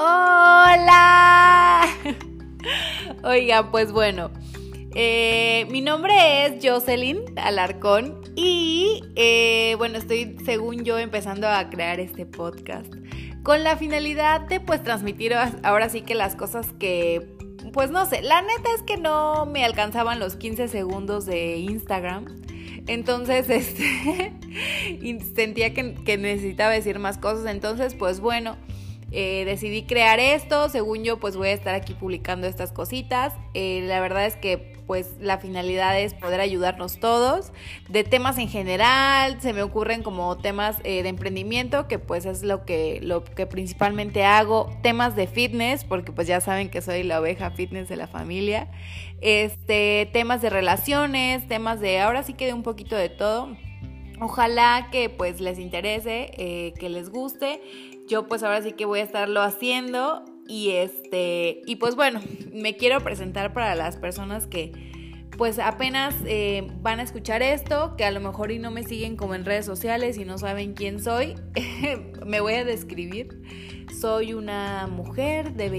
Hola. Oiga, pues bueno, eh, mi nombre es Jocelyn Alarcón y eh, bueno, estoy según yo empezando a crear este podcast con la finalidad de pues transmitir ahora sí que las cosas que pues no sé, la neta es que no me alcanzaban los 15 segundos de Instagram. Entonces, este, sentía que, que necesitaba decir más cosas. Entonces, pues bueno, eh, decidí crear esto, según yo pues voy a estar aquí publicando estas cositas. Eh, la verdad es que pues la finalidad es poder ayudarnos todos. De temas en general, se me ocurren como temas eh, de emprendimiento, que pues es lo que, lo que principalmente hago. Temas de fitness, porque pues ya saben que soy la oveja fitness de la familia. Este, temas de relaciones, temas de ahora sí que de un poquito de todo. Ojalá que pues les interese, que les guste. Yo pues ahora sí que voy a estarlo haciendo y este y pues bueno me quiero presentar para las personas que pues apenas eh, van a escuchar esto que a lo mejor y no me siguen como en redes sociales y no saben quién soy. Me voy a describir. Soy una mujer de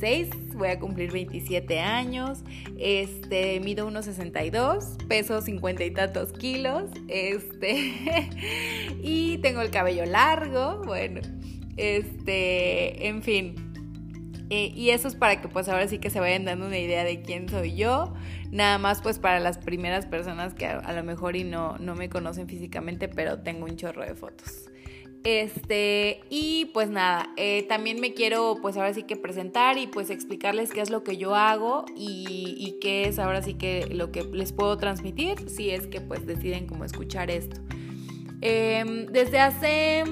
26 voy a cumplir 27 años este mido 1.62 peso 50 y tantos kilos este y tengo el cabello largo bueno este, en fin. Eh, y eso es para que pues ahora sí que se vayan dando una idea de quién soy yo. Nada más pues para las primeras personas que a, lo mejor y no, no me conocen físicamente, pero tengo un chorro de fotos. Este, y pues nada, eh, también me quiero pues ahora sí que presentar y pues explicarles qué es lo que yo hago y, qué es ahora sí que lo que les puedo transmitir si es que pues deciden como escuchar esto. Em, desde hace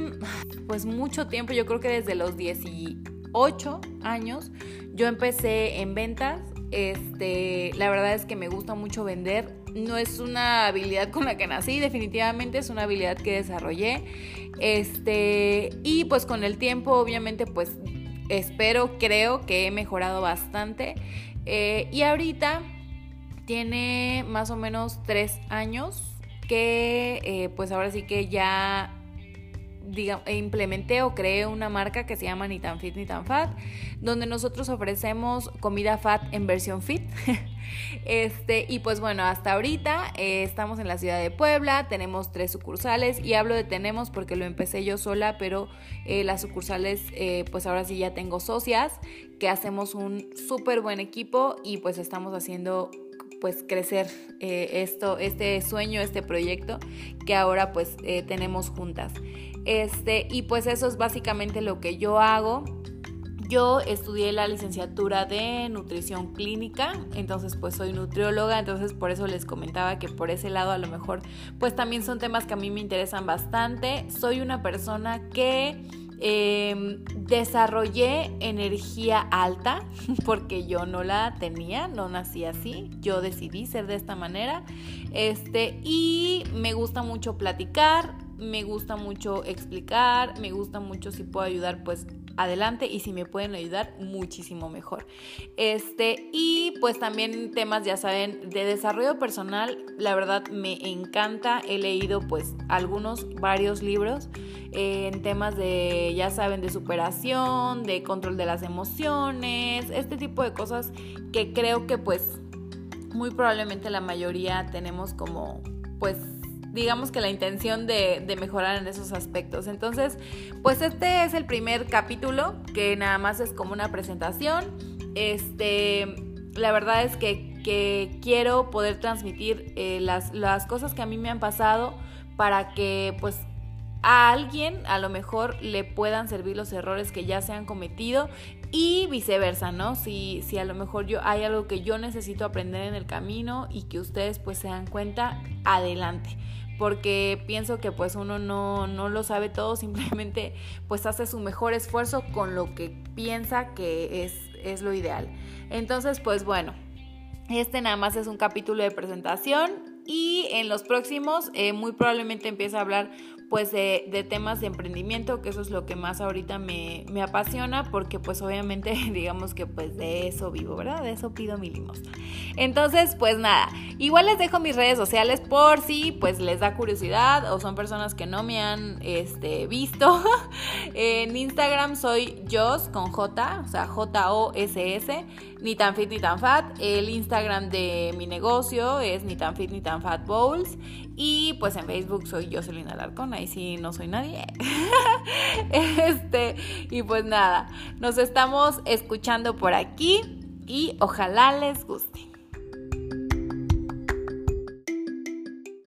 pues mucho tiempo, yo creo que desde los 18 años, yo empecé en ventas. Este, la verdad es que me gusta mucho vender. No es una habilidad con la que nací, definitivamente es una habilidad que desarrollé. Este, y pues con el tiempo, obviamente, pues espero, creo que he mejorado bastante. Eh, y ahorita tiene más o menos tres años que eh, pues ahora sí que ya diga, implementé o creé una marca que se llama Ni tan fit ni tan fat, donde nosotros ofrecemos comida fat en versión fit. este, y pues bueno, hasta ahorita eh, estamos en la ciudad de Puebla, tenemos tres sucursales y hablo de tenemos porque lo empecé yo sola, pero eh, las sucursales pues ahora sí ya tengo socias que hacemos un súper buen equipo y pues estamos haciendo pues crecer eh, esto, este sueño, este proyecto que ahora pues eh, tenemos juntas. Este, y pues eso es básicamente lo que yo hago. Yo estudié la licenciatura de nutrición clínica, entonces pues soy nutrióloga, entonces por eso les comentaba que por ese lado a lo mejor pues también son temas que a mí me interesan bastante. Soy una persona que Em, desarrollé energía alta porque yo no la tenía, no nací así, yo decidí ser de esta manera. Este, y me gusta mucho platicar, me gusta mucho explicar, me gusta mucho si puedo ayudar pues adelante y si me pueden ayudar muchísimo mejor. Este, y pues también temas, ya saben, de desarrollo personal, la verdad me encanta, he leído pues algunos, varios libros eh, en temas de, ya saben, de superación, de control de las emociones, este tipo de cosas que creo que pues muy probablemente la mayoría tenemos como pues digamos que la intención de, mejorar en esos aspectos. Entonces, pues este es el primer capítulo que nada más es como una presentación. Este, la verdad es que, quiero poder transmitir eh, las, las cosas que a mí me han pasado para que pues a alguien a lo mejor le puedan servir los errores que ya se han cometido y viceversa, ¿no? Si, si a lo mejor yo hay algo que yo necesito aprender en el camino y que ustedes pues se dan cuenta, adelante porque pienso que pues uno no, no, lo sabe todo, simplemente pues hace su mejor esfuerzo con lo que piensa que es, es lo ideal. Entonces pues bueno, este nada más es un capítulo de presentación. y en los próximos eh, muy probablemente empiece a hablar pues de, temas de emprendimiento, que eso es lo que más ahorita me, apasiona, porque pues obviamente digamos que pues de eso vivo, ¿verdad? De eso pido mi limosna. Entonces, pues nada, igual les dejo mis redes sociales por si pues les da curiosidad o son personas que no me han este, visto. en Instagram soy Jos con J, o sea, J-O-S-S, ni tan fit ni tan fat. El Instagram de mi negocio es ni tan fit ni tan fat bowls. Y pues en Facebook soy Jocelyn Alarcón, ahí sí no soy nadie. este, y pues nada, nos estamos escuchando por aquí y ojalá les guste.